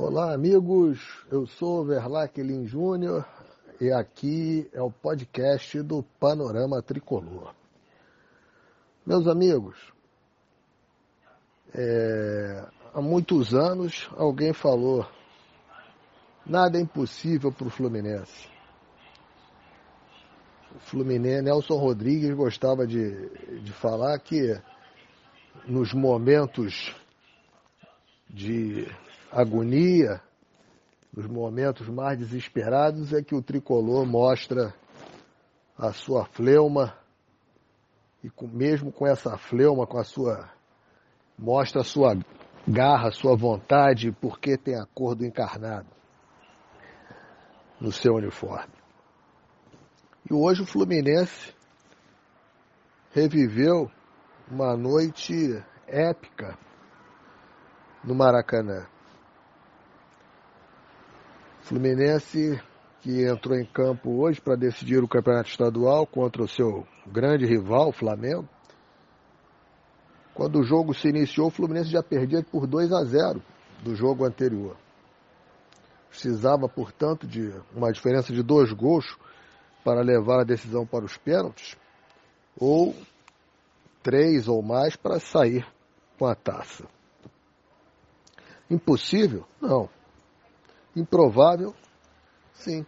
Olá, amigos. Eu sou Verlac Lin Júnior e aqui é o podcast do Panorama Tricolor. Meus amigos, é, há muitos anos alguém falou: nada é impossível para o Fluminense. O Fluminense, Nelson Rodrigues gostava de, de falar que nos momentos de agonia, nos momentos mais desesperados, é que o tricolor mostra a sua fleuma e com, mesmo com essa fleuma, com a sua mostra a sua garra, a sua vontade, porque tem a cor do encarnado no seu uniforme. E hoje o Fluminense reviveu uma noite épica no Maracanã. Fluminense que entrou em campo hoje para decidir o campeonato estadual contra o seu grande rival, o Flamengo. Quando o jogo se iniciou, o Fluminense já perdia por 2 a 0 do jogo anterior. Precisava, portanto, de uma diferença de dois gols para levar a decisão para os pênaltis, ou três ou mais para sair com a taça. Impossível? Não. Improvável? Sim.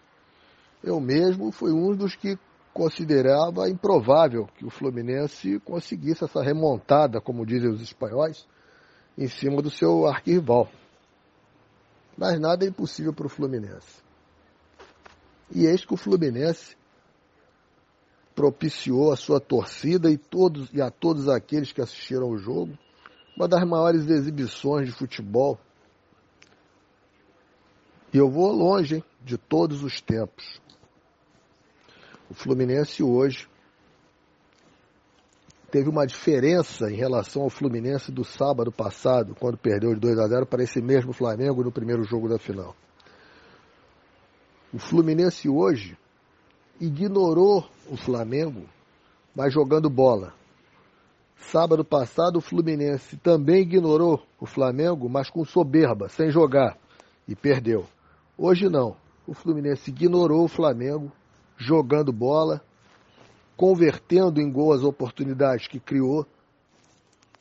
Eu mesmo fui um dos que considerava improvável que o Fluminense conseguisse essa remontada, como dizem os espanhóis, em cima do seu arquirrival. Mas nada é impossível para o Fluminense. E eis que o Fluminense propiciou a sua torcida e, todos, e a todos aqueles que assistiram ao jogo uma das maiores exibições de futebol e eu vou longe, hein, de todos os tempos. O Fluminense hoje teve uma diferença em relação ao Fluminense do sábado passado, quando perdeu de 2 a 0 para esse mesmo Flamengo no primeiro jogo da final. O Fluminense hoje ignorou o Flamengo, mas jogando bola. Sábado passado, o Fluminense também ignorou o Flamengo, mas com soberba, sem jogar, e perdeu. Hoje não. O Fluminense ignorou o Flamengo, jogando bola, convertendo em gol as oportunidades que criou.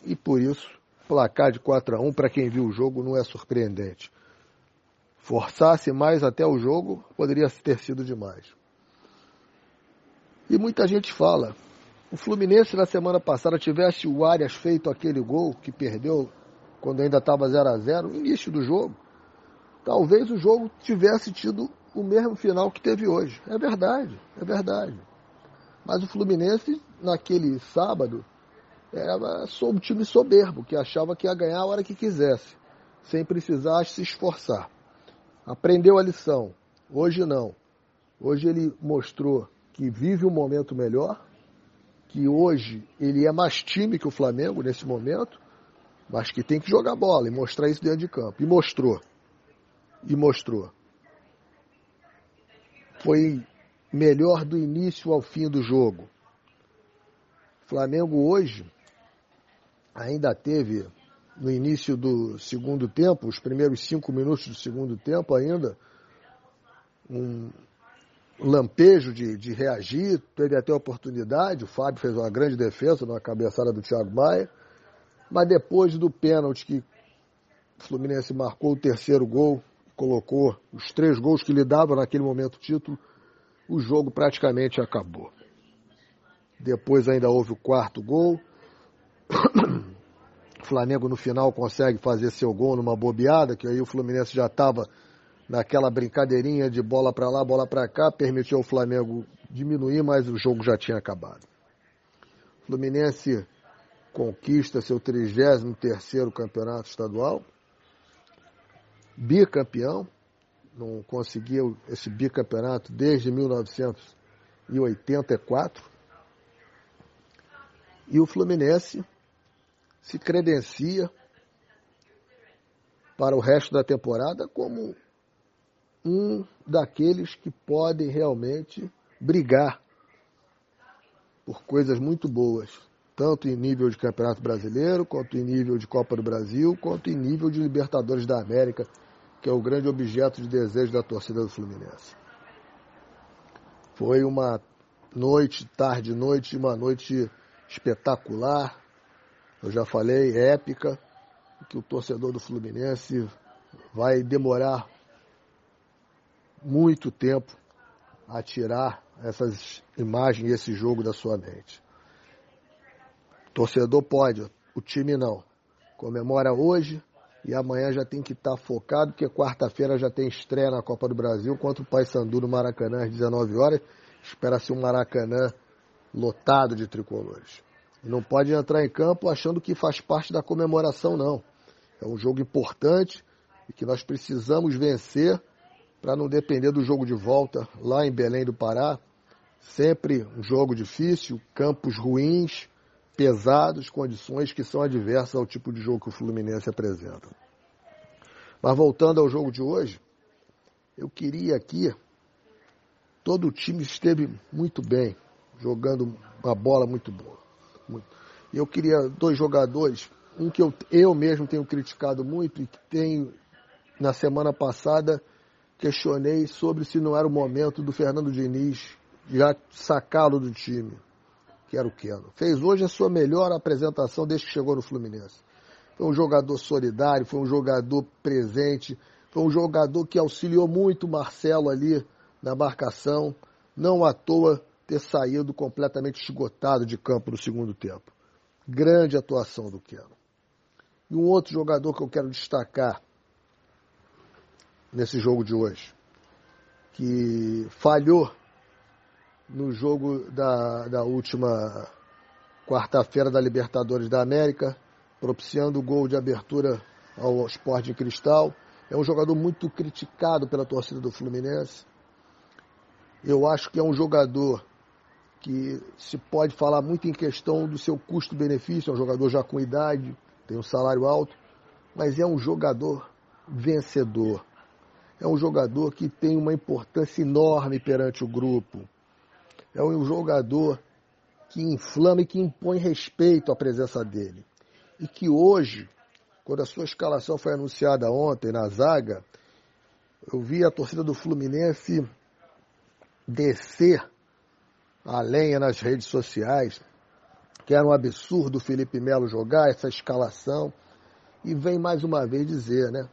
E por isso, placar de 4 a 1 para quem viu o jogo não é surpreendente. Forçasse mais até o jogo, poderia ter sido demais. E muita gente fala, o Fluminense na semana passada tivesse o Arias feito aquele gol que perdeu quando ainda estava 0 a 0 no início do jogo, talvez o jogo tivesse tido o mesmo final que teve hoje. É verdade, é verdade. Mas o Fluminense, naquele sábado, era um time soberbo, que achava que ia ganhar a hora que quisesse, sem precisar se esforçar. Aprendeu a lição. Hoje não. Hoje ele mostrou que vive um momento melhor, que hoje ele é mais time que o Flamengo nesse momento, mas que tem que jogar bola e mostrar isso dentro de campo. E mostrou e mostrou. Foi melhor do início ao fim do jogo. Flamengo hoje ainda teve no início do segundo tempo, os primeiros cinco minutos do segundo tempo ainda, um lampejo de, de reagir, teve até oportunidade, o Fábio fez uma grande defesa na cabeçada do Thiago Maia, mas depois do pênalti que o Fluminense marcou o terceiro gol, colocou os três gols que lhe davam naquele momento o título, o jogo praticamente acabou. Depois ainda houve o quarto gol. O Flamengo no final consegue fazer seu gol numa bobeada, que aí o Fluminense já estava naquela brincadeirinha de bola para lá, bola para cá, permitiu ao Flamengo diminuir, mas o jogo já tinha acabado. O Fluminense conquista seu 33º campeonato estadual, bicampeão, não conseguiu esse bicampeonato desde 1984. E o Fluminense se credencia para o resto da temporada como um daqueles que podem realmente brigar por coisas muito boas, tanto em nível de Campeonato Brasileiro, quanto em nível de Copa do Brasil, quanto em nível de Libertadores da América que é o grande objeto de desejo da torcida do Fluminense. Foi uma noite, tarde noite, uma noite espetacular. Eu já falei, épica, que o torcedor do Fluminense vai demorar muito tempo a tirar essas imagens e esse jogo da sua mente. Torcedor pode, o time não. Comemora hoje e amanhã já tem que estar tá focado, porque quarta-feira já tem estreia na Copa do Brasil contra o Paysandu no Maracanã às 19 horas. Espera-se um Maracanã lotado de tricolores. E não pode entrar em campo achando que faz parte da comemoração, não. É um jogo importante e que nós precisamos vencer para não depender do jogo de volta lá em Belém do Pará. Sempre um jogo difícil, campos ruins, pesados, condições que são adversas ao tipo de jogo que o Fluminense apresenta. Mas voltando ao jogo de hoje, eu queria aqui. Todo o time esteve muito bem, jogando uma bola muito boa. E eu queria dois jogadores, um que eu, eu mesmo tenho criticado muito e que tenho, na semana passada, questionei sobre se não era o momento do Fernando Diniz já sacá-lo do time, que era o Keno. Fez hoje a sua melhor apresentação desde que chegou no Fluminense. Foi um jogador solidário, foi um jogador presente, foi um jogador que auxiliou muito o Marcelo ali na marcação. Não à toa ter saído completamente esgotado de campo no segundo tempo. Grande atuação do Keno. E um outro jogador que eu quero destacar nesse jogo de hoje, que falhou no jogo da, da última quarta-feira da Libertadores da América, propiciando o gol de abertura ao Esporte Cristal. É um jogador muito criticado pela torcida do Fluminense. Eu acho que é um jogador que se pode falar muito em questão do seu custo-benefício, é um jogador já com idade, tem um salário alto, mas é um jogador vencedor. É um jogador que tem uma importância enorme perante o grupo. É um jogador que inflama e que impõe respeito à presença dele. E que hoje, quando a sua escalação foi anunciada ontem na zaga, eu vi a torcida do Fluminense descer a lenha nas redes sociais, que era um absurdo o Felipe Melo jogar essa escalação, e vem mais uma vez dizer, né?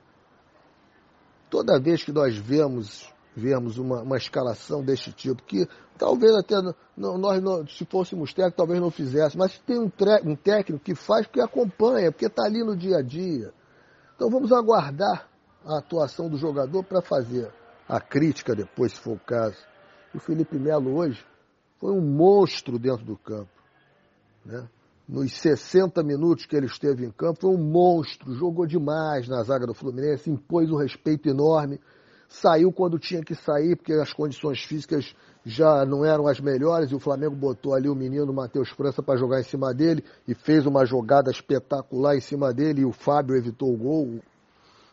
Toda vez que nós vemos, vemos uma, uma escalação deste tipo, que talvez até não, nós, não, se fôssemos técnicos, talvez não fizesse, mas tem um, um técnico que faz porque acompanha, porque está ali no dia a dia. Então vamos aguardar a atuação do jogador para fazer a crítica depois, se for o caso. O Felipe Melo hoje foi um monstro dentro do campo. Né? Nos 60 minutos que ele esteve em campo, foi um monstro, jogou demais na zaga do Fluminense, impôs um respeito enorme, saiu quando tinha que sair, porque as condições físicas já não eram as melhores, e o Flamengo botou ali o menino Matheus França para jogar em cima dele, e fez uma jogada espetacular em cima dele, e o Fábio evitou o gol.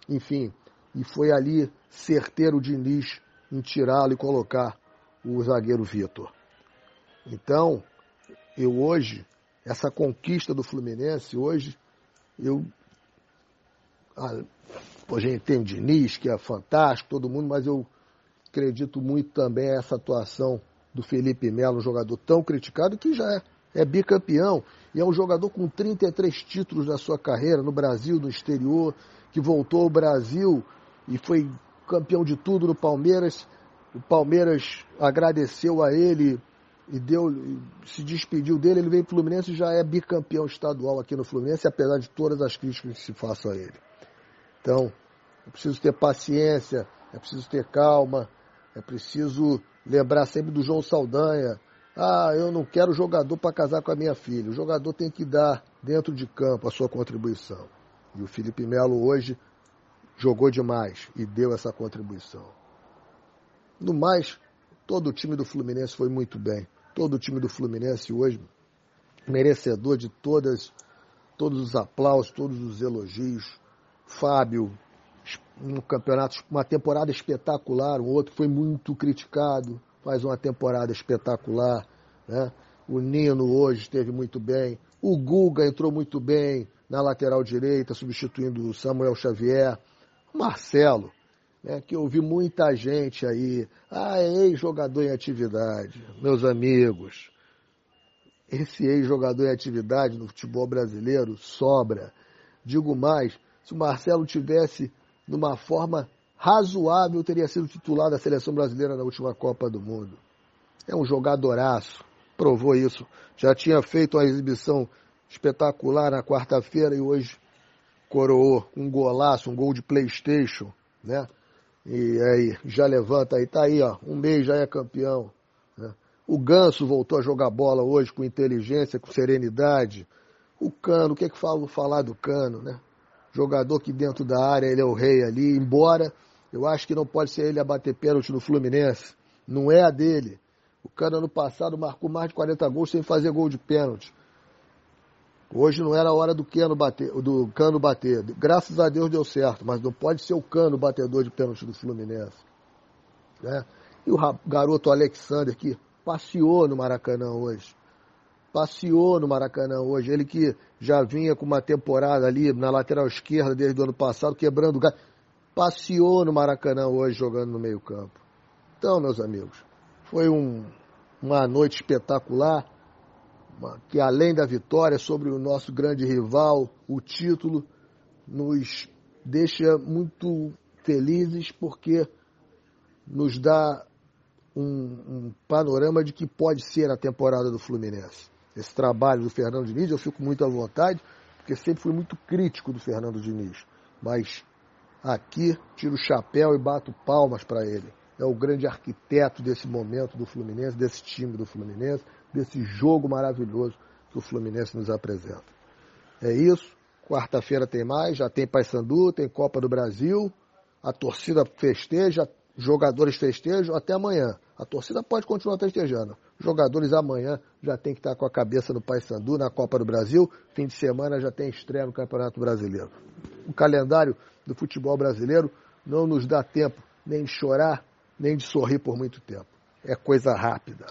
Enfim, e foi ali certeiro o Diniz em tirá-lo e colocar o zagueiro Vitor. Então, eu hoje, essa conquista do Fluminense, hoje, eu. A, gente tem o Diniz, que é fantástico, todo mundo, mas eu acredito muito também essa atuação do Felipe Melo, um jogador tão criticado que já é, é bicampeão e é um jogador com 33 títulos na sua carreira, no Brasil, no exterior, que voltou ao Brasil e foi campeão de tudo no Palmeiras. O Palmeiras agradeceu a ele e deu, se despediu dele, ele veio para o Fluminense e já é bicampeão estadual aqui no Fluminense, apesar de todas as críticas que se façam a ele. Então, é preciso ter paciência, é preciso ter calma, é preciso lembrar sempre do João Saldanha. Ah, eu não quero jogador para casar com a minha filha. O jogador tem que dar dentro de campo a sua contribuição. E o Felipe Melo hoje jogou demais e deu essa contribuição. No mais, todo o time do Fluminense foi muito bem todo o time do Fluminense hoje merecedor de todas, todos os aplausos, todos os elogios. Fábio, um campeonato, uma temporada espetacular, o outro foi muito criticado, faz uma temporada espetacular. Né? O Nino hoje esteve muito bem. O Guga entrou muito bem na lateral direita, substituindo o Samuel Xavier. Marcelo, né, que eu vi muita gente aí, ah, é ex-jogador em atividade, meus amigos. Esse ex-jogador em atividade no futebol brasileiro sobra. Digo mais, se o Marcelo tivesse numa forma razoável, teria sido titular da seleção brasileira na última Copa do Mundo. É um jogadoraço, provou isso. Já tinha feito uma exibição espetacular na quarta-feira e hoje coroou um golaço, um gol de Playstation, né? E aí, já levanta aí, tá aí, ó, um mês já é campeão. Né? O Ganso voltou a jogar bola hoje com inteligência, com serenidade. O Cano, o que é que falo falar do Cano, né? Jogador que dentro da área ele é o rei ali, embora eu acho que não pode ser ele a bater pênalti no Fluminense. Não é a dele. O Cano ano passado marcou mais de 40 gols sem fazer gol de pênalti. Hoje não era a hora do Cano bater, do Cano bater. Graças a Deus deu certo, mas não pode ser o Cano batedor de pênalti do Fluminense. Né? E o garoto Alexander que passeou no Maracanã hoje. Passeou no Maracanã hoje. Ele que já vinha com uma temporada ali na lateral esquerda desde o ano passado, quebrando o galho passeou no Maracanã hoje jogando no meio-campo. Então, meus amigos, foi um, uma noite espetacular, uma, que além da vitória sobre o nosso grande rival, o título, nos deixa muito felizes porque nos dá um, um, panorama de que pode ser a temporada do Fluminense. Esse trabalho do Fernando Diniz, eu fico muito à vontade, porque sempre fui muito crítico do Fernando Diniz. Mas Aqui tiro o chapéu e bato palmas para ele. É o grande arquiteto desse momento do Fluminense, desse time do Fluminense, desse jogo maravilhoso que o Fluminense nos apresenta. É isso. Quarta-feira tem mais, já tem Paysandu, tem Copa do Brasil, a torcida festeja, jogadores festejam até amanhã. A torcida pode continuar festejando. Jogadores amanhã já tem que estar com a cabeça no Paysandu na Copa do Brasil. Fim de semana já tem estreia no Campeonato Brasileiro. O calendário do futebol brasileiro não nos dá tempo nem de chorar, nem de sorrir por muito tempo. É coisa rápida.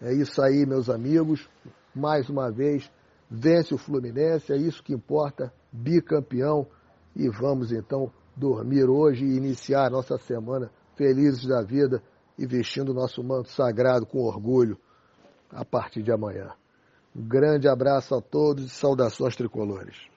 É isso aí, meus amigos. Mais uma vez, vence o Fluminense, é isso que importa, bicampeão. E vamos então dormir hoje e iniciar a nossa semana felizes da vida e vestindo o nosso manto sagrado com orgulho a partir de amanhã. Um grande abraço a todos e saudações tricolores.